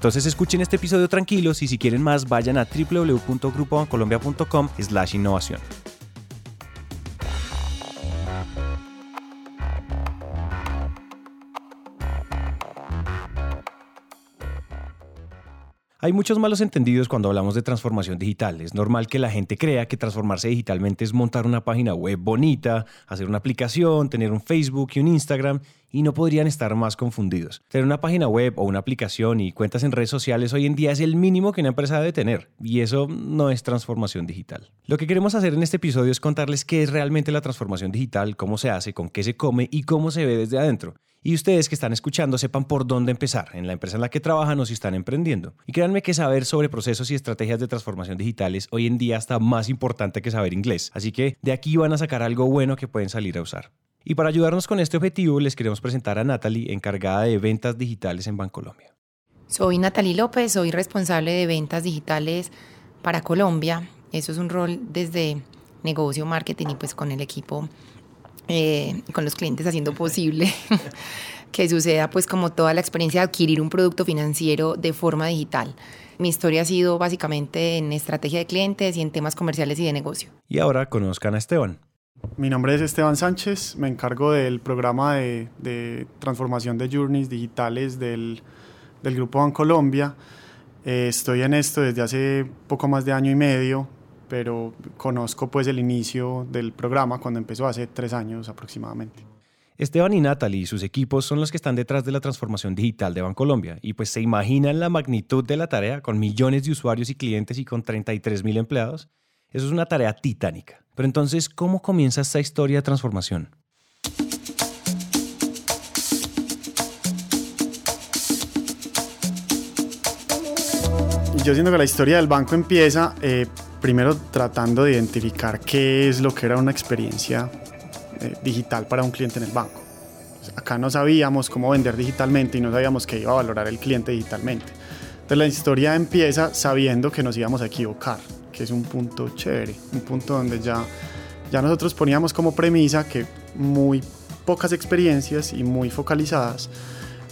Entonces escuchen este episodio tranquilos y si quieren más vayan a www.grupobancolombia.com slash innovación. Hay muchos malos entendidos cuando hablamos de transformación digital. Es normal que la gente crea que transformarse digitalmente es montar una página web bonita, hacer una aplicación, tener un Facebook y un Instagram, y no podrían estar más confundidos. Tener una página web o una aplicación y cuentas en redes sociales hoy en día es el mínimo que una empresa debe tener, y eso no es transformación digital. Lo que queremos hacer en este episodio es contarles qué es realmente la transformación digital, cómo se hace, con qué se come y cómo se ve desde adentro y ustedes que están escuchando sepan por dónde empezar en la empresa en la que trabajan o si están emprendiendo. Y créanme que saber sobre procesos y estrategias de transformación digitales hoy en día está más importante que saber inglés. Así que de aquí van a sacar algo bueno que pueden salir a usar. Y para ayudarnos con este objetivo les queremos presentar a Natalie, encargada de ventas digitales en Bancolombia. Soy Natalie López, soy responsable de ventas digitales para Colombia. Eso es un rol desde negocio, marketing y pues con el equipo eh, con los clientes haciendo posible que suceda pues como toda la experiencia de adquirir un producto financiero de forma digital. Mi historia ha sido básicamente en estrategia de clientes y en temas comerciales y de negocio. Y ahora conozcan a Esteban. Mi nombre es Esteban Sánchez, me encargo del programa de, transformación de journeys digitales del, Grupo Bancolombia. Eh, estoy en esto desde hace poco más de año y medio pero conozco pues el inicio del programa cuando empezó hace tres años aproximadamente. Esteban y Natalie y sus equipos son los que están detrás de la transformación digital de Bancolombia y pues se imaginan la magnitud de la tarea con millones de usuarios y clientes y con 33 mil empleados. Eso es una tarea titánica. Pero entonces, ¿cómo comienza esta historia de transformación? Yo siento que la historia del banco empieza eh, primero tratando de identificar qué es lo que era una experiencia eh, digital para un cliente en el banco. acá no sabíamos cómo vender digitalmente y no sabíamos qué iba a valorar el cliente digitalmente. Entonces la historia empieza sabiendo que nos íbamos a equivocar, que es un punto chévere, un punto donde ya, ya nosotros poníamos como premisa que muy pocas experiencias y muy focalizadas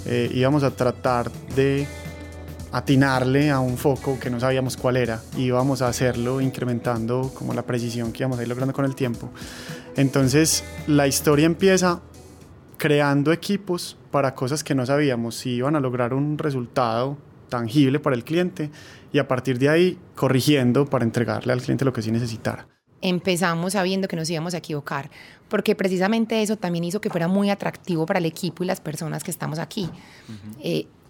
eh, íbamos a tratar de atinarle a un foco que no sabíamos cuál era y íbamos a hacerlo incrementando como la precisión que íbamos a ir logrando con el tiempo. Entonces la historia empieza creando equipos para cosas que no sabíamos si iban a lograr un resultado tangible para el cliente y a partir de ahí corrigiendo para entregarle al cliente lo que sí necesitara. Empezamos sabiendo que nos íbamos a equivocar, porque precisamente eso también hizo que fuera muy atractivo para el equipo y las personas que estamos aquí.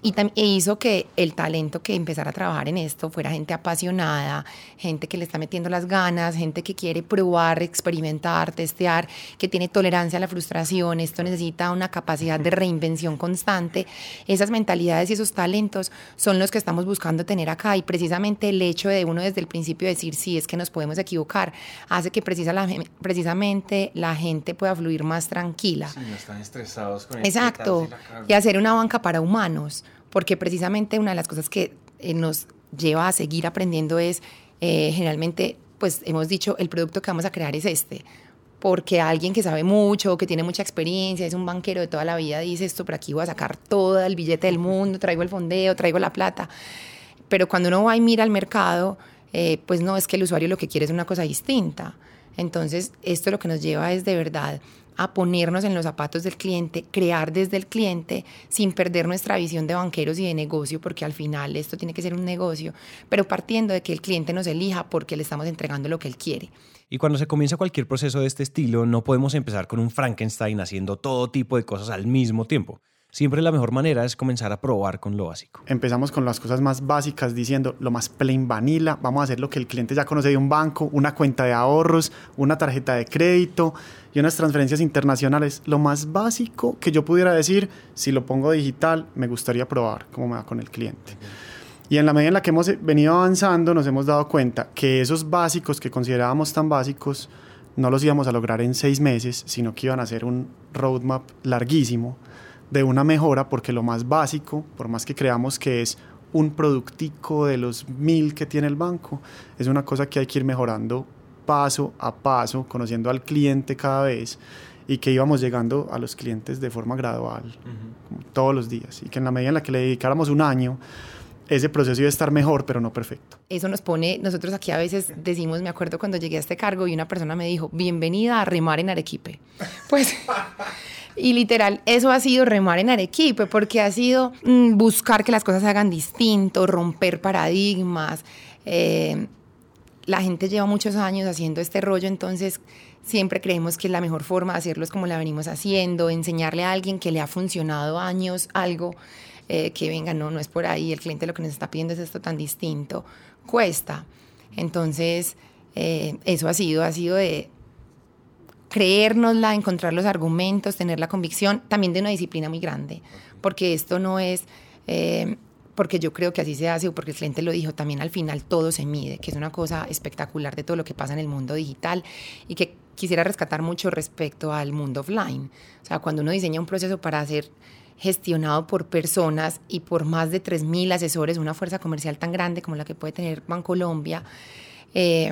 Y e hizo que el talento que empezara a trabajar en esto fuera gente apasionada, gente que le está metiendo las ganas, gente que quiere probar, experimentar, testear, que tiene tolerancia a la frustración. Esto necesita una capacidad de reinvención constante. Esas mentalidades y esos talentos son los que estamos buscando tener acá. Y precisamente el hecho de uno desde el principio decir sí, es que nos podemos equivocar, hace que precisamente la gente pueda fluir más tranquila. Sí, no están estresados con Exacto. Y hacer una banca para humanos porque precisamente una de las cosas que eh, nos lleva a seguir aprendiendo es eh, generalmente, pues hemos dicho, el producto que vamos a crear es este, porque alguien que sabe mucho, que tiene mucha experiencia, es un banquero de toda la vida, dice esto, por aquí voy a sacar todo el billete del mundo, traigo el fondeo, traigo la plata, pero cuando uno va y mira al mercado, eh, pues no, es que el usuario lo que quiere es una cosa distinta. Entonces, esto lo que nos lleva es de verdad a ponernos en los zapatos del cliente, crear desde el cliente sin perder nuestra visión de banqueros y de negocio, porque al final esto tiene que ser un negocio, pero partiendo de que el cliente nos elija porque le estamos entregando lo que él quiere. Y cuando se comienza cualquier proceso de este estilo, no podemos empezar con un Frankenstein haciendo todo tipo de cosas al mismo tiempo. Siempre la mejor manera es comenzar a probar con lo básico. Empezamos con las cosas más básicas diciendo lo más plain vanilla, vamos a hacer lo que el cliente ya conoce de un banco, una cuenta de ahorros, una tarjeta de crédito unas transferencias internacionales. Lo más básico que yo pudiera decir, si lo pongo digital, me gustaría probar cómo me va con el cliente. Y en la medida en la que hemos venido avanzando, nos hemos dado cuenta que esos básicos que considerábamos tan básicos, no los íbamos a lograr en seis meses, sino que iban a ser un roadmap larguísimo de una mejora, porque lo más básico, por más que creamos que es un productico de los mil que tiene el banco, es una cosa que hay que ir mejorando paso a paso, conociendo al cliente cada vez y que íbamos llegando a los clientes de forma gradual, todos los días, y que en la medida en la que le dedicáramos un año, ese proceso iba a estar mejor, pero no perfecto. Eso nos pone, nosotros aquí a veces decimos, me acuerdo cuando llegué a este cargo y una persona me dijo, bienvenida a remar en Arequipe. Pues, y literal, eso ha sido remar en Arequipe, porque ha sido mm, buscar que las cosas se hagan distinto, romper paradigmas. Eh, la gente lleva muchos años haciendo este rollo, entonces siempre creemos que la mejor forma de hacerlo es como la venimos haciendo, enseñarle a alguien que le ha funcionado años algo eh, que venga, no, no es por ahí, el cliente lo que nos está pidiendo es esto tan distinto, cuesta. Entonces, eh, eso ha sido, ha sido de creérnosla, encontrar los argumentos, tener la convicción, también de una disciplina muy grande, porque esto no es... Eh, porque yo creo que así se hace o porque el cliente lo dijo, también al final todo se mide, que es una cosa espectacular de todo lo que pasa en el mundo digital y que quisiera rescatar mucho respecto al mundo offline. O sea, cuando uno diseña un proceso para hacer gestionado por personas y por más de 3.000 asesores, una fuerza comercial tan grande como la que puede tener Bancolombia, eh,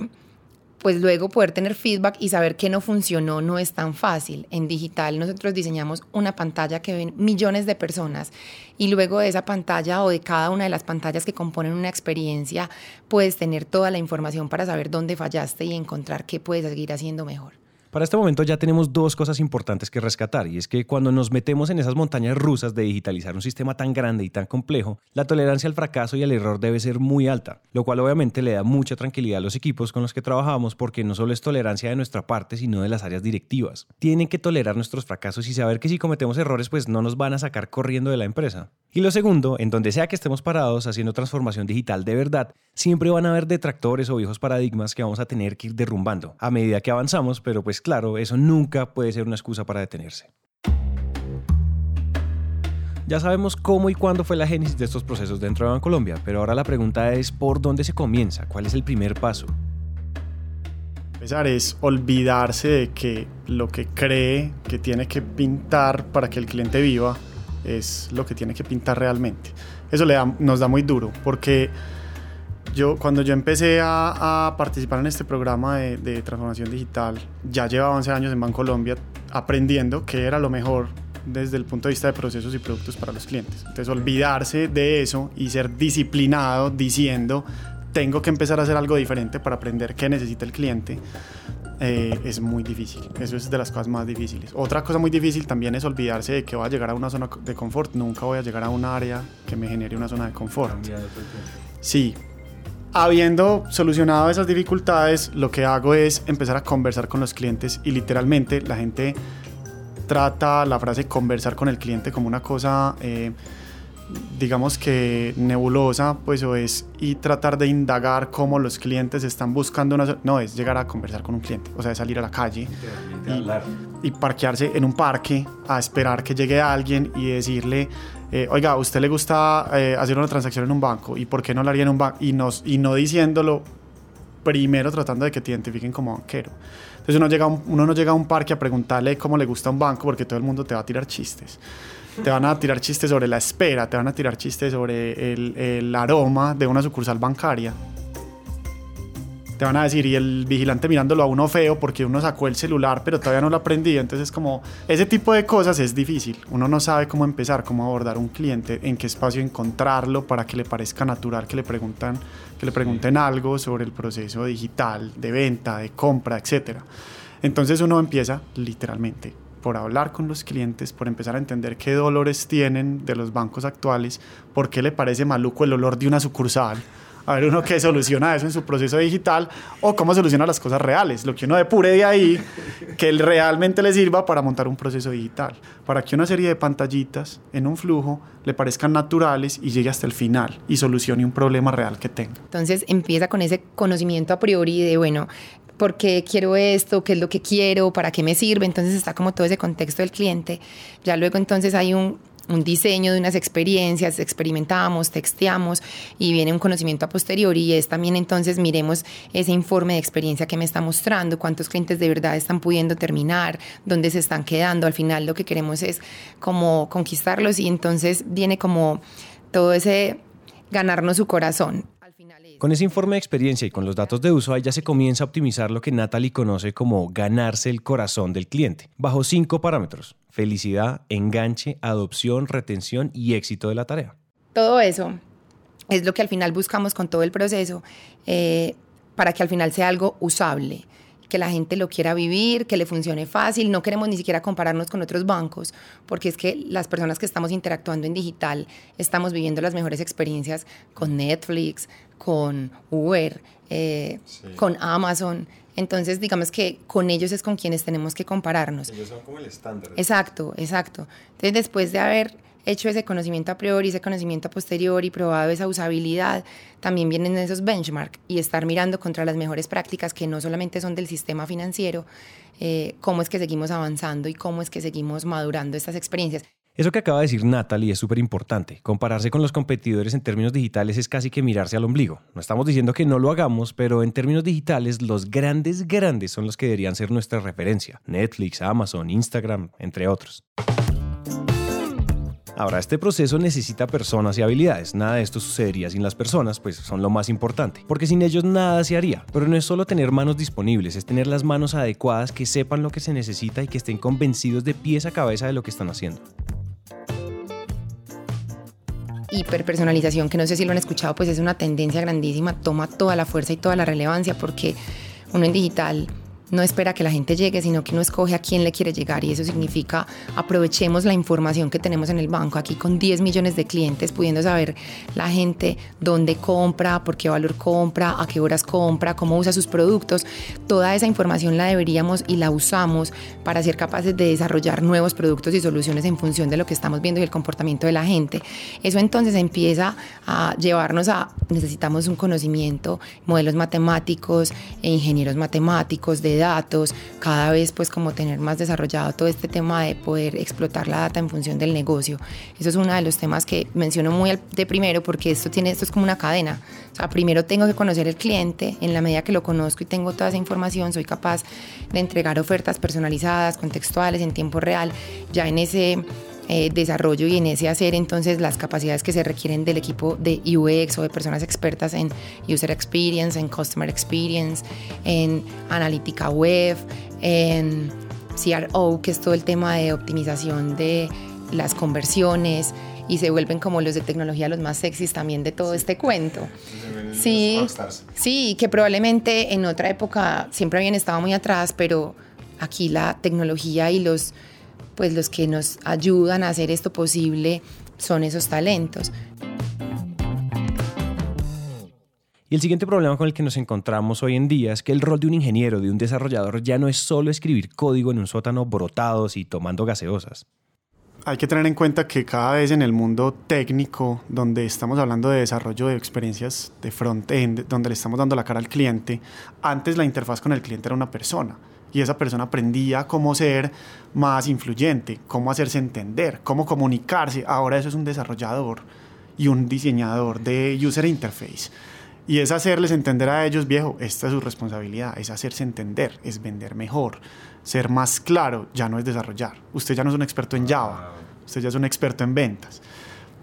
pues luego poder tener feedback y saber qué no funcionó no es tan fácil. En digital nosotros diseñamos una pantalla que ven millones de personas y luego de esa pantalla o de cada una de las pantallas que componen una experiencia puedes tener toda la información para saber dónde fallaste y encontrar qué puedes seguir haciendo mejor. Para este momento ya tenemos dos cosas importantes que rescatar y es que cuando nos metemos en esas montañas rusas de digitalizar un sistema tan grande y tan complejo, la tolerancia al fracaso y al error debe ser muy alta, lo cual obviamente le da mucha tranquilidad a los equipos con los que trabajamos porque no solo es tolerancia de nuestra parte, sino de las áreas directivas. Tienen que tolerar nuestros fracasos y saber que si cometemos errores pues no nos van a sacar corriendo de la empresa. Y lo segundo, en donde sea que estemos parados haciendo transformación digital de verdad, siempre van a haber detractores o viejos paradigmas que vamos a tener que ir derrumbando a medida que avanzamos, pero pues claro, eso nunca puede ser una excusa para detenerse. Ya sabemos cómo y cuándo fue la génesis de estos procesos dentro de Bancolombia, pero ahora la pregunta es ¿por dónde se comienza? ¿Cuál es el primer paso? Empezar es olvidarse de que lo que cree que tiene que pintar para que el cliente viva es lo que tiene que pintar realmente. Eso nos da muy duro porque yo, cuando yo empecé a, participar en este programa de, transformación digital, ya llevaba 11 años en Bancolombia aprendiendo qué era lo mejor desde el punto de vista de procesos y productos para los clientes. Entonces, olvidarse de eso y ser disciplinado diciendo, tengo que empezar a hacer algo diferente para aprender qué necesita el cliente, eh, es muy difícil. Eso es de las cosas más difíciles. Otra cosa muy difícil también es olvidarse de que voy a llegar a una zona de confort. Nunca voy a llegar a un área que me genere una zona de confort. Sí, habiendo solucionado esas dificultades, lo que hago es empezar a conversar con los clientes y literalmente la gente trata la frase conversar con el cliente como una cosa, eh, digamos que nebulosa, pues o es y tratar de indagar cómo los clientes están buscando una... No, es llegar a conversar con un cliente, o sea, salir a la calle y, y parquearse en un parque a esperar que llegue alguien y decirle eh, oiga, ¿a usted le gusta eh, hacer una transacción en un banco? ¿Y por qué no la haría en un banco? Y, y no diciéndolo primero tratando de que te identifiquen como banquero. Entonces uno, llega uno no llega a un parque a preguntarle cómo le gusta un banco porque todo el mundo te va a tirar chistes. Te van a tirar chistes sobre la espera, te van a tirar chistes sobre el, el aroma de una sucursal bancaria te van a decir, y el vigilante mirándolo a uno feo porque uno sacó el celular, pero todavía no lo aprendí. Entonces, como ese tipo de cosas es difícil. Uno no sabe cómo empezar, cómo abordar un cliente, en qué espacio encontrarlo para que le parezca natural que le preguntan, que le pregunten algo sobre el proceso digital de venta, de compra, etc. Entonces uno empieza literalmente por hablar con los clientes, por empezar a entender qué dolores tienen de los bancos actuales, por qué le parece maluco el olor de una sucursal a ver uno qué soluciona eso en su proceso digital o cómo soluciona las cosas reales, lo que uno depure de ahí, que realmente le sirva para montar un proceso digital, para que una serie de pantallitas en un flujo le parezcan naturales y llegue hasta el final y solucione un problema real que tenga. Entonces empieza con ese conocimiento a priori de, bueno, ¿por qué quiero esto? ¿Qué es lo que quiero? ¿Para qué me sirve? Entonces está como todo ese contexto del cliente. Ya luego entonces hay un un diseño de unas experiencias, experimentamos, texteamos y viene un conocimiento a posteriori y es también entonces miremos ese informe de experiencia que me está mostrando, cuántos clientes de verdad están pudiendo terminar, dónde se están quedando. Al final lo que queremos es como conquistarlos y entonces viene como todo ese ganarnos su corazón. Con ese informe de experiencia y con los datos de uso, ahí ya se comienza a optimizar lo que Natalie conoce como ganarse el corazón del cliente, bajo cinco parámetros, felicidad, enganche, adopción, retención y éxito de la tarea. Todo eso es lo que al final buscamos con todo el proceso eh, para que al final sea algo usable que la gente lo quiera vivir, que le funcione fácil. No queremos ni siquiera compararnos con otros bancos, porque es que las personas que estamos interactuando en digital estamos viviendo las mejores experiencias con Netflix, con Uber, eh, con Amazon. Entonces, digamos que con ellos es con quienes tenemos que compararnos. Ellos son como el estándar. Exacto, exacto. Entonces, después de haber hecho ese conocimiento a priori, ese conocimiento a posteriori, probado esa usabilidad, también vienen esos benchmarks y estar mirando contra las mejores prácticas que no solamente son del sistema financiero, eh, cómo es que seguimos avanzando y cómo es que seguimos madurando estas experiencias. Eso que acaba de decir Natalie es súper importante. Compararse con los competidores en términos digitales es casi que mirarse al ombligo. No estamos diciendo que no lo hagamos, pero en términos digitales los grandes, grandes son los que deberían ser nuestra referencia. Netflix, Amazon, Instagram, entre otros. Ahora, este proceso necesita personas y habilidades. Nada de esto sucedería sin las personas, pues son lo más importante, porque sin ellos nada se haría. Pero no es solo tener manos disponibles, es tener las manos adecuadas que sepan lo que se necesita y que estén convencidos de pies a cabeza de lo que están haciendo hiperpersonalización, que no sé si lo han escuchado, pues es una tendencia grandísima, toma toda la fuerza y toda la relevancia porque uno en digital no espera que la gente llegue, sino que uno escoge a quién le quiere llegar y eso significa aprovechemos la información que tenemos en el banco, aquí con 10 millones de clientes, pudiendo saber la gente dónde compra, por qué valor compra, a qué horas compra, cómo usa sus productos. Toda esa información la deberíamos y la usamos para ser capaces de desarrollar nuevos productos y soluciones en función de lo que estamos viendo y el comportamiento de la gente. Eso entonces empieza a llevarnos a, necesitamos un conocimiento, modelos matemáticos e ingenieros matemáticos, de datos, cada vez pues como tener más desarrollado todo este tema de poder explotar la data en función del negocio. Eso es uno de los temas que menciono muy de primero porque esto tiene esto es como una cadena. O sea, primero tengo que conocer el cliente, en la medida que lo conozco y tengo toda esa información, soy capaz de entregar ofertas personalizadas, contextuales en tiempo real, ya en ese eh, desarrollo y en ese hacer entonces las capacidades que se requieren del equipo de UX o de personas expertas en User Experience, en Customer Experience, en analítica web, en CRO, que es todo el tema de optimización de las conversiones y se vuelven como los de tecnología los más sexys también de todo este cuento. Sí, sí, que probablemente en otra época siempre habían estado muy atrás, pero aquí la tecnología y los pues los que nos ayudan a hacer esto posible son esos talentos. Y el siguiente problema con el que nos encontramos hoy en día es que el rol de un ingeniero, de un desarrollador, ya no es solo escribir código en un sótano brotados y tomando gaseosas. Hay que tener en cuenta que cada vez en el mundo técnico, donde estamos hablando de desarrollo de experiencias de front-end, donde le estamos dando la cara al cliente, antes la interfaz con el cliente era una persona y esa persona aprendía cómo ser más influyente, cómo hacerse entender, cómo comunicarse. Ahora eso es un desarrollador y un diseñador de user interface. Y es hacerles entender a ellos, viejo, esta es su responsabilidad, es hacerse entender, es vender mejor, ser más claro, ya no es desarrollar. Usted ya no es un experto en Java, usted ya es un experto en ventas.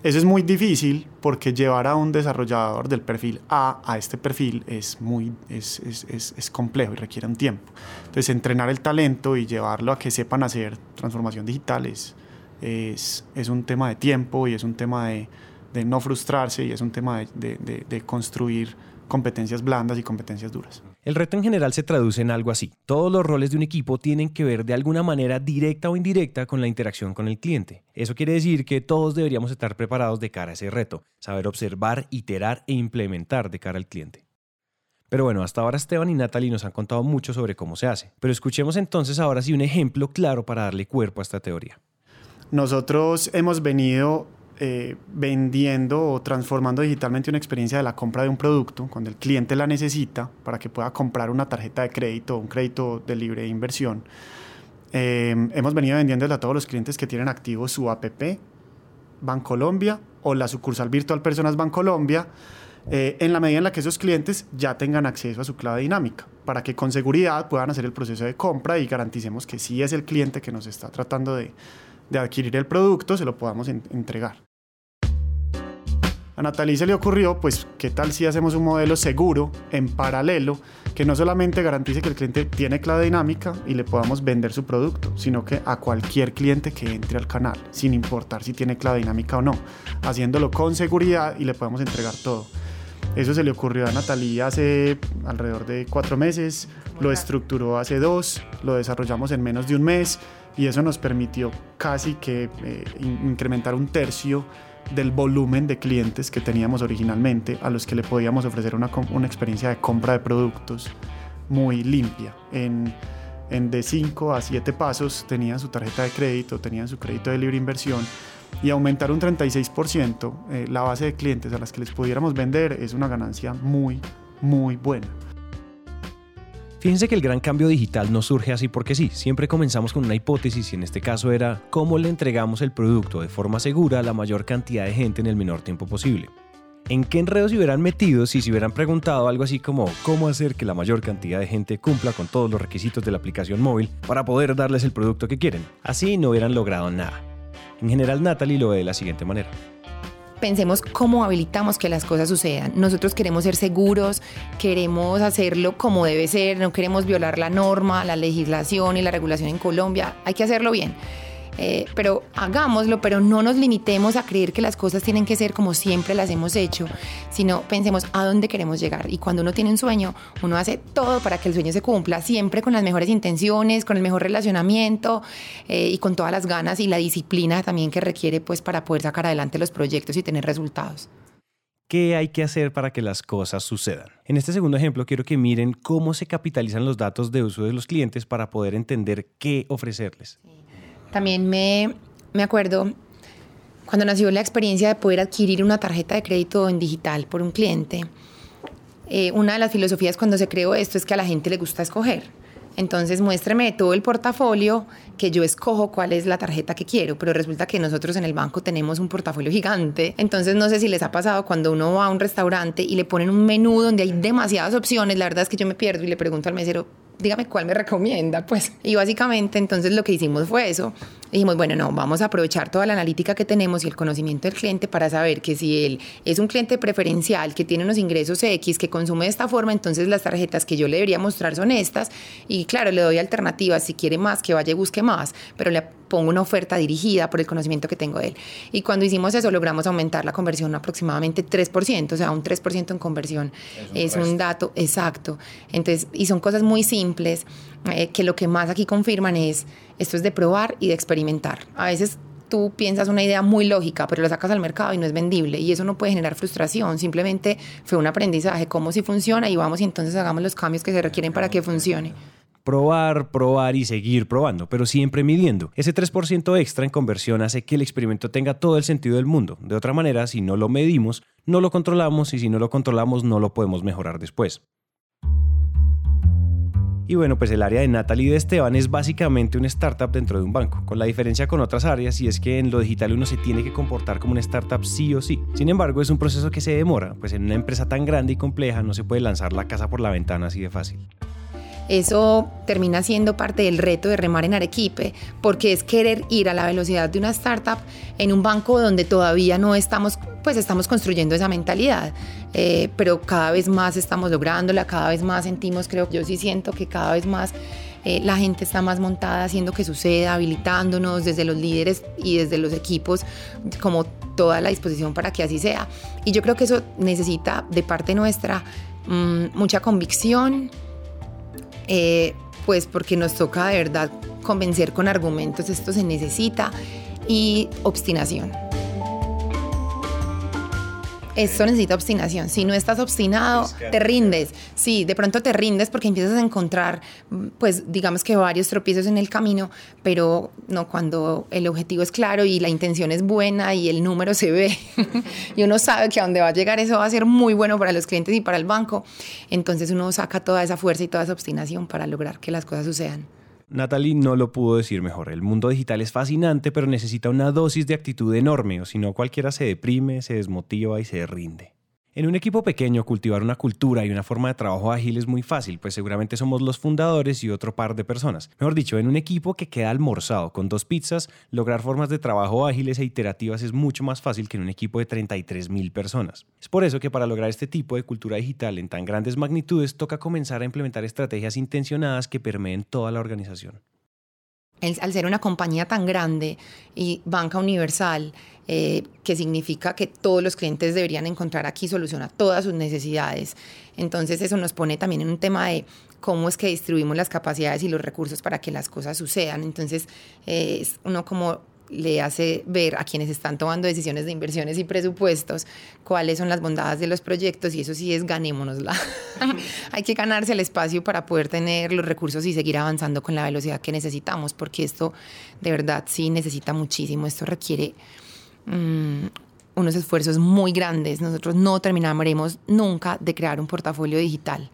Eso es muy difícil porque llevar a un desarrollador del perfil A a este perfil es, muy, es, es, es, complejo y requiere un tiempo. Entonces, entrenar el talento y llevarlo a que sepan hacer transformación digital es, es, un tema de tiempo y es un tema de, de no frustrarse y es un tema de, de, de construir competencias blandas y competencias duras. El reto en general se traduce en algo así. Todos los roles de un equipo tienen que ver de alguna manera directa o indirecta con la interacción con el cliente. Eso quiere decir que todos deberíamos estar preparados de cara a ese reto, saber observar, iterar e implementar de cara al cliente. Pero bueno, hasta ahora Esteban y Natalie nos han contado mucho sobre cómo se hace. Pero escuchemos entonces ahora sí un ejemplo claro para darle cuerpo a esta teoría. Nosotros hemos venido eh, vendiendo o transformando digitalmente una experiencia de la compra de un producto cuando el cliente la necesita para que pueda comprar una tarjeta de crédito o un crédito de libre inversión. Eh, hemos venido vendiéndole a todos los clientes que tienen activo su app Bancolombia o la sucursal virtual Personas Bancolombia, eh, en la medida en la que esos clientes ya tengan acceso a su clave dinámica, para que con seguridad puedan hacer el proceso de compra y garanticemos que si es el cliente que nos está tratando de, adquirir el producto, se lo podamos entregar. A Natalie se le ocurrió, pues, ¿qué tal si hacemos un modelo seguro en paralelo que no solamente garantice que el cliente tiene clave dinámica y le podamos vender su producto, sino que a cualquier cliente que entre al canal, sin importar si tiene clave dinámica o no, haciéndolo con seguridad y le podemos entregar todo. Eso se le ocurrió a Natalie hace alrededor de cuatro meses, lo estructuró hace dos, lo desarrollamos en menos de un mes y eso nos permitió casi que eh, incrementar un tercio del volumen de clientes que teníamos originalmente a los que le podíamos ofrecer una, una experiencia de compra de productos muy limpia. En, en de 5 a 7 pasos tenían su tarjeta de crédito, tenían su crédito de libre inversión y aumentar un 36% eh, la base de clientes a las que les pudiéramos vender es una ganancia muy, muy buena. Fíjense que el gran cambio digital no surge así porque sí, siempre comenzamos con una hipótesis y en este caso era cómo le entregamos el producto de forma segura a la mayor cantidad de gente en el menor tiempo posible. ¿En qué enredos se hubieran metido si se hubieran preguntado algo así como cómo hacer que la mayor cantidad de gente cumpla con todos los requisitos de la aplicación móvil para poder darles el producto que quieren? Así no hubieran logrado nada. En general, Natalie lo ve de la siguiente manera pensemos cómo habilitamos que las cosas sucedan. Nosotros queremos ser seguros, queremos hacerlo como debe ser, no queremos violar la norma, la legislación y la regulación en Colombia. Hay que hacerlo bien. Eh, pero hagámoslo, pero no nos limitemos a creer que las cosas tienen que ser como siempre las hemos hecho, sino pensemos a dónde queremos llegar. Y cuando uno tiene un sueño, uno hace todo para que el sueño se cumpla, siempre con las mejores intenciones, con el mejor relacionamiento eh, y con todas las ganas y la disciplina también que requiere pues para poder sacar adelante los proyectos y tener resultados. ¿Qué hay que hacer para que las cosas sucedan? En este segundo ejemplo quiero que miren cómo se capitalizan los datos de uso de los clientes para poder entender qué ofrecerles. También me, me acuerdo cuando nació la experiencia de poder adquirir una tarjeta de crédito en digital por un cliente. Eh, una de las filosofías cuando se creó esto es que a la gente le gusta escoger. Entonces muéstreme todo el portafolio que yo escojo cuál es la tarjeta que quiero, pero resulta que nosotros en el banco tenemos un portafolio gigante. Entonces no sé si les ha pasado cuando uno va a un restaurante y le ponen un menú donde hay demasiadas opciones, la verdad es que yo me pierdo y le pregunto al mesero, dígame cuál me recomienda, pues. Y básicamente entonces lo que hicimos fue eso. Dijimos, bueno, no, vamos a aprovechar toda la analítica que tenemos y el conocimiento del cliente para saber que si él es un cliente preferencial, que tiene unos ingresos X, que consume de esta forma, entonces las tarjetas que yo le debería mostrar son estas. Y claro, le doy alternativas, si quiere más, que vaya y busque más, pero le pongo una oferta dirigida por el conocimiento que tengo de él. Y cuando hicimos eso, logramos aumentar la conversión aproximadamente 3%, o sea, un 3% en conversión. Es un, es un dato exacto. Entonces, y son cosas muy simples eh, que lo que más aquí confirman es, esto es de probar y de experimentar. A veces tú piensas una idea muy lógica, pero la sacas al mercado y no es vendible. Y eso no puede generar frustración. Simplemente fue un aprendizaje, cómo si funciona y vamos y entonces hagamos los cambios que se requieren para que funcione probar, probar y seguir probando, pero siempre midiendo. Ese 3% extra en conversión hace que el experimento tenga todo el sentido del mundo. De otra manera, si no lo medimos, no lo controlamos y si no lo controlamos, no lo podemos mejorar después. Y bueno, pues el área de Natalie de Esteban es básicamente una startup dentro de un banco, con la diferencia con otras áreas y es que en lo digital uno se tiene que comportar como una startup sí o sí. Sin embargo, es un proceso que se demora, pues en una empresa tan grande y compleja no se puede lanzar la casa por la ventana así de fácil. Eso termina siendo parte del reto de remar en Arequipe, porque es querer ir a la velocidad de una startup en un banco donde todavía no estamos, pues estamos construyendo esa mentalidad. Eh, pero cada vez más estamos lográndola, cada vez más sentimos, creo que yo sí siento que cada vez más eh, la gente está más montada haciendo que suceda, habilitándonos desde los líderes y desde los equipos, como toda la disposición para que así sea. Y yo creo que eso necesita de parte nuestra mm, mucha convicción, eh, pues porque nos toca de verdad convencer con argumentos, esto se necesita, y obstinación esto necesita obstinación. Si no estás obstinado, te rindes. Sí, de pronto te rindes porque empiezas a encontrar, pues digamos que varios tropiezos en el camino, pero no cuando el objetivo es claro y la intención es buena y el número se ve y uno sabe que a dónde va a llegar eso va a ser muy bueno para los clientes y para el banco. Entonces uno saca toda esa fuerza y toda esa obstinación para lograr que las cosas sucedan. Natalie no lo pudo decir mejor. El mundo digital es fascinante, pero necesita una dosis de actitud enorme, o si no cualquiera se deprime, se desmotiva y se rinde. En un equipo pequeño, cultivar una cultura y una forma de trabajo ágil es muy fácil, pues seguramente somos los fundadores y otro par de personas. Mejor dicho, en un equipo que queda almorzado con dos pizzas, lograr formas de trabajo ágiles e iterativas es mucho más fácil que en un equipo de 33 mil personas. Es por eso que para lograr este tipo de cultura digital en tan grandes magnitudes, toca comenzar a implementar estrategias intencionadas que permeen toda la organización al ser una compañía tan grande y banca universal, eh, que significa que todos los clientes deberían encontrar aquí solución a todas sus necesidades. Entonces eso nos pone también en un tema de cómo es que distribuimos las capacidades y los recursos para que las cosas sucedan. Entonces eh, es uno como le hace ver a quienes están tomando decisiones de inversiones y presupuestos cuáles son las bondades de los proyectos y eso sí es ganémonosla. Hay que ganarse el espacio para poder tener los recursos y seguir avanzando con la velocidad que necesitamos, porque esto de verdad sí necesita muchísimo, esto requiere mm, unos esfuerzos muy grandes. Nosotros no terminaremos nunca de crear un portafolio digital.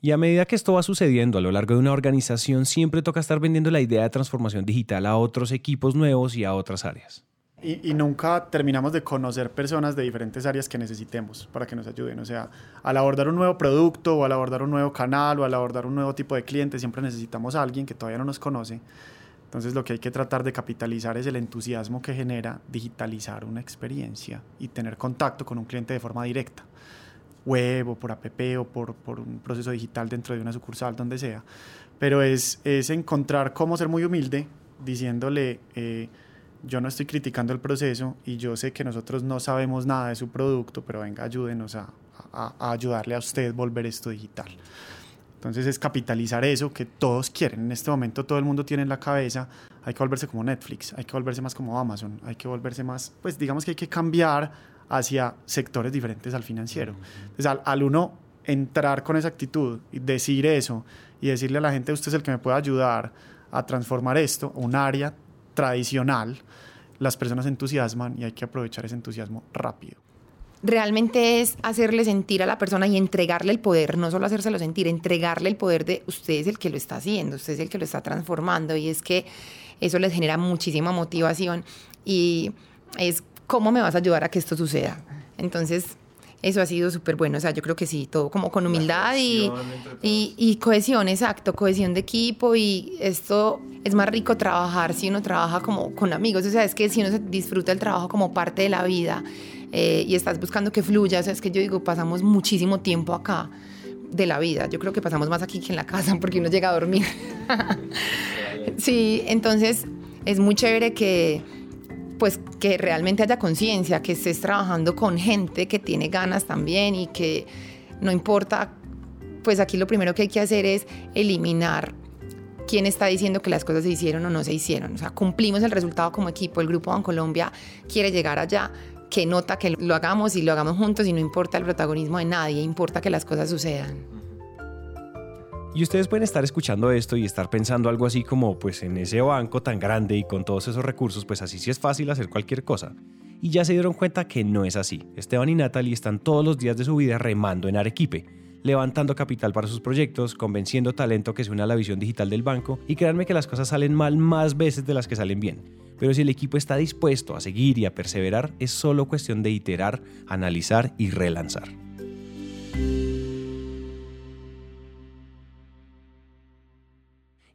Y a medida que esto va sucediendo a lo largo de una organización, siempre toca estar vendiendo la idea de transformación digital a otros equipos nuevos y a otras áreas. Y, nunca terminamos de conocer personas de diferentes áreas que necesitemos para que nos ayuden. O sea, al abordar un nuevo producto o al abordar un nuevo canal o al abordar un nuevo tipo de cliente, siempre necesitamos a alguien que todavía no nos conoce. Entonces lo que hay que tratar de capitalizar es el entusiasmo que genera digitalizar una experiencia y tener contacto con un cliente de forma directa web o por app o por, por, un proceso digital dentro de una sucursal, donde sea. Pero es, es encontrar cómo ser muy humilde diciéndole, eh, yo no estoy criticando el proceso y yo sé que nosotros no sabemos nada de su producto, pero venga, ayúdenos a, a, a ayudarle a usted volver esto digital. Entonces es capitalizar eso que todos quieren. En este momento todo el mundo tiene en la cabeza, hay que volverse como Netflix, hay que volverse más como Amazon, hay que volverse más, pues digamos que hay que cambiar hacia sectores diferentes al financiero. Entonces, al, uno entrar con esa actitud y decir eso y decirle a la gente, usted es el que me puede ayudar a transformar esto, un área tradicional, las personas se entusiasman y hay que aprovechar ese entusiasmo rápido. Realmente es hacerle sentir a la persona y entregarle el poder, no solo hacérselo sentir, entregarle el poder de usted es el que lo está haciendo, usted es el que lo está transformando y es que eso les genera muchísima motivación y es ¿cómo me vas a ayudar a que esto suceda? Entonces, eso ha sido súper bueno. O sea, yo creo que sí, todo como con humildad y, y, cohesión, exacto, cohesión de equipo. Y esto es más rico trabajar si uno trabaja como con amigos. O sea, es que si uno se disfruta el trabajo como parte de la vida eh, y estás buscando que fluya, o sea, es que yo digo, pasamos muchísimo tiempo acá de la vida. Yo creo que pasamos más aquí que en la casa porque uno llega a dormir. sí, entonces es muy chévere que pues que realmente haya conciencia, que estés trabajando con gente que tiene ganas también y que no importa, pues aquí lo primero que hay que hacer es eliminar quién está diciendo que las cosas se hicieron o no se hicieron. O sea, cumplimos el resultado como equipo, el Grupo Colombia quiere llegar allá, que nota que lo hagamos y lo hagamos juntos y no importa el protagonismo de nadie, importa que las cosas sucedan. Y ustedes pueden estar escuchando esto y estar pensando algo así como, pues en ese banco tan grande y con todos esos recursos, pues así sí es fácil hacer cualquier cosa. Y ya se dieron cuenta que no es así. Esteban y Natalie están todos los días de su vida remando en Arequipe, levantando capital para sus proyectos, convenciendo talento que se une a la visión digital del banco y créanme que las cosas salen mal más veces de las que salen bien. Pero si el equipo está dispuesto a seguir y a perseverar, es solo cuestión de iterar, analizar y relanzar.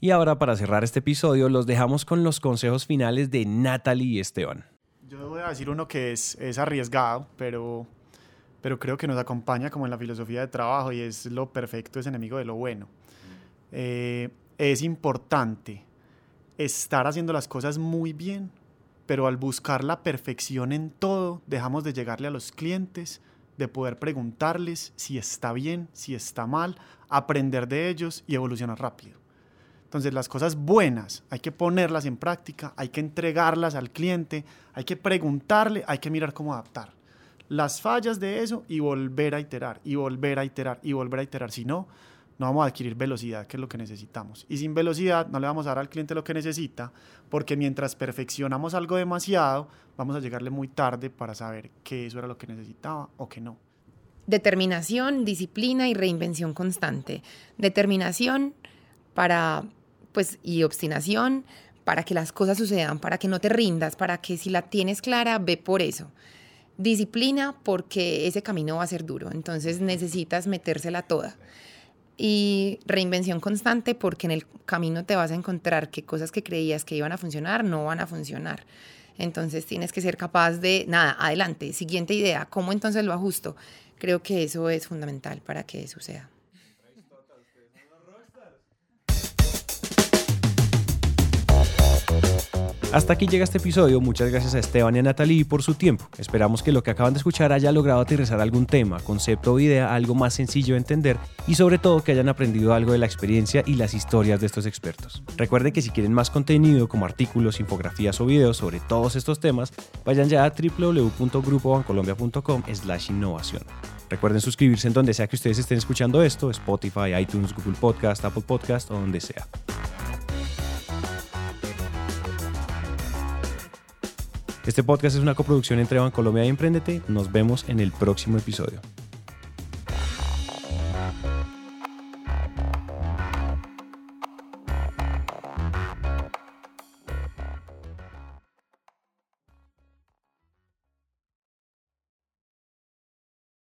Y ahora para cerrar este episodio los dejamos con los consejos finales de Natalie y Esteban. Yo voy a decir uno que es, es arriesgado, pero, pero creo que nos acompaña como en la filosofía de trabajo y es lo perfecto es enemigo de lo bueno. Eh, es importante estar haciendo las cosas muy bien, pero al buscar la perfección en todo, dejamos de llegarle a los clientes, de poder preguntarles si está bien, si está mal, aprender de ellos y evolucionar rápido. Entonces las cosas buenas hay que ponerlas en práctica, hay que entregarlas al cliente, hay que preguntarle, hay que mirar cómo adaptar. Las fallas de eso y volver a iterar, y volver a iterar, y volver a iterar. Si no, no vamos a adquirir velocidad, que es lo que necesitamos. Y sin velocidad no le vamos a dar al cliente lo que necesita, porque mientras perfeccionamos algo demasiado, vamos a llegarle muy tarde para saber que eso era lo que necesitaba o que no. Determinación, disciplina y reinvención constante. Determinación para pues, y obstinación para que las cosas sucedan, para que no te rindas, para que si la tienes clara, ve por eso. Disciplina porque ese camino va a ser duro, entonces necesitas metérsela toda. Y reinvención constante porque en el camino te vas a encontrar que cosas que creías que iban a funcionar no van a funcionar. Entonces tienes que ser capaz de, nada, adelante, siguiente idea, ¿cómo entonces lo ajusto? Creo que eso es fundamental para que suceda. Hasta aquí llega este episodio. Muchas gracias a Esteban y a Natalie por su tiempo. Esperamos que lo que acaban de escuchar haya logrado aterrizar algún tema, concepto o idea algo más sencillo de entender y sobre todo que hayan aprendido algo de la experiencia y las historias de estos expertos. Recuerden que si quieren más contenido como artículos, infografías o videos sobre todos estos temas, vayan ya a www.grupobancolombia.com slash innovación. Recuerden suscribirse en donde sea que ustedes estén escuchando esto, Spotify, iTunes, Google Podcast, Apple Podcast o donde sea. Este podcast es una coproducción entre Bancolombia y Emprendete. Nos vemos en el próximo episodio.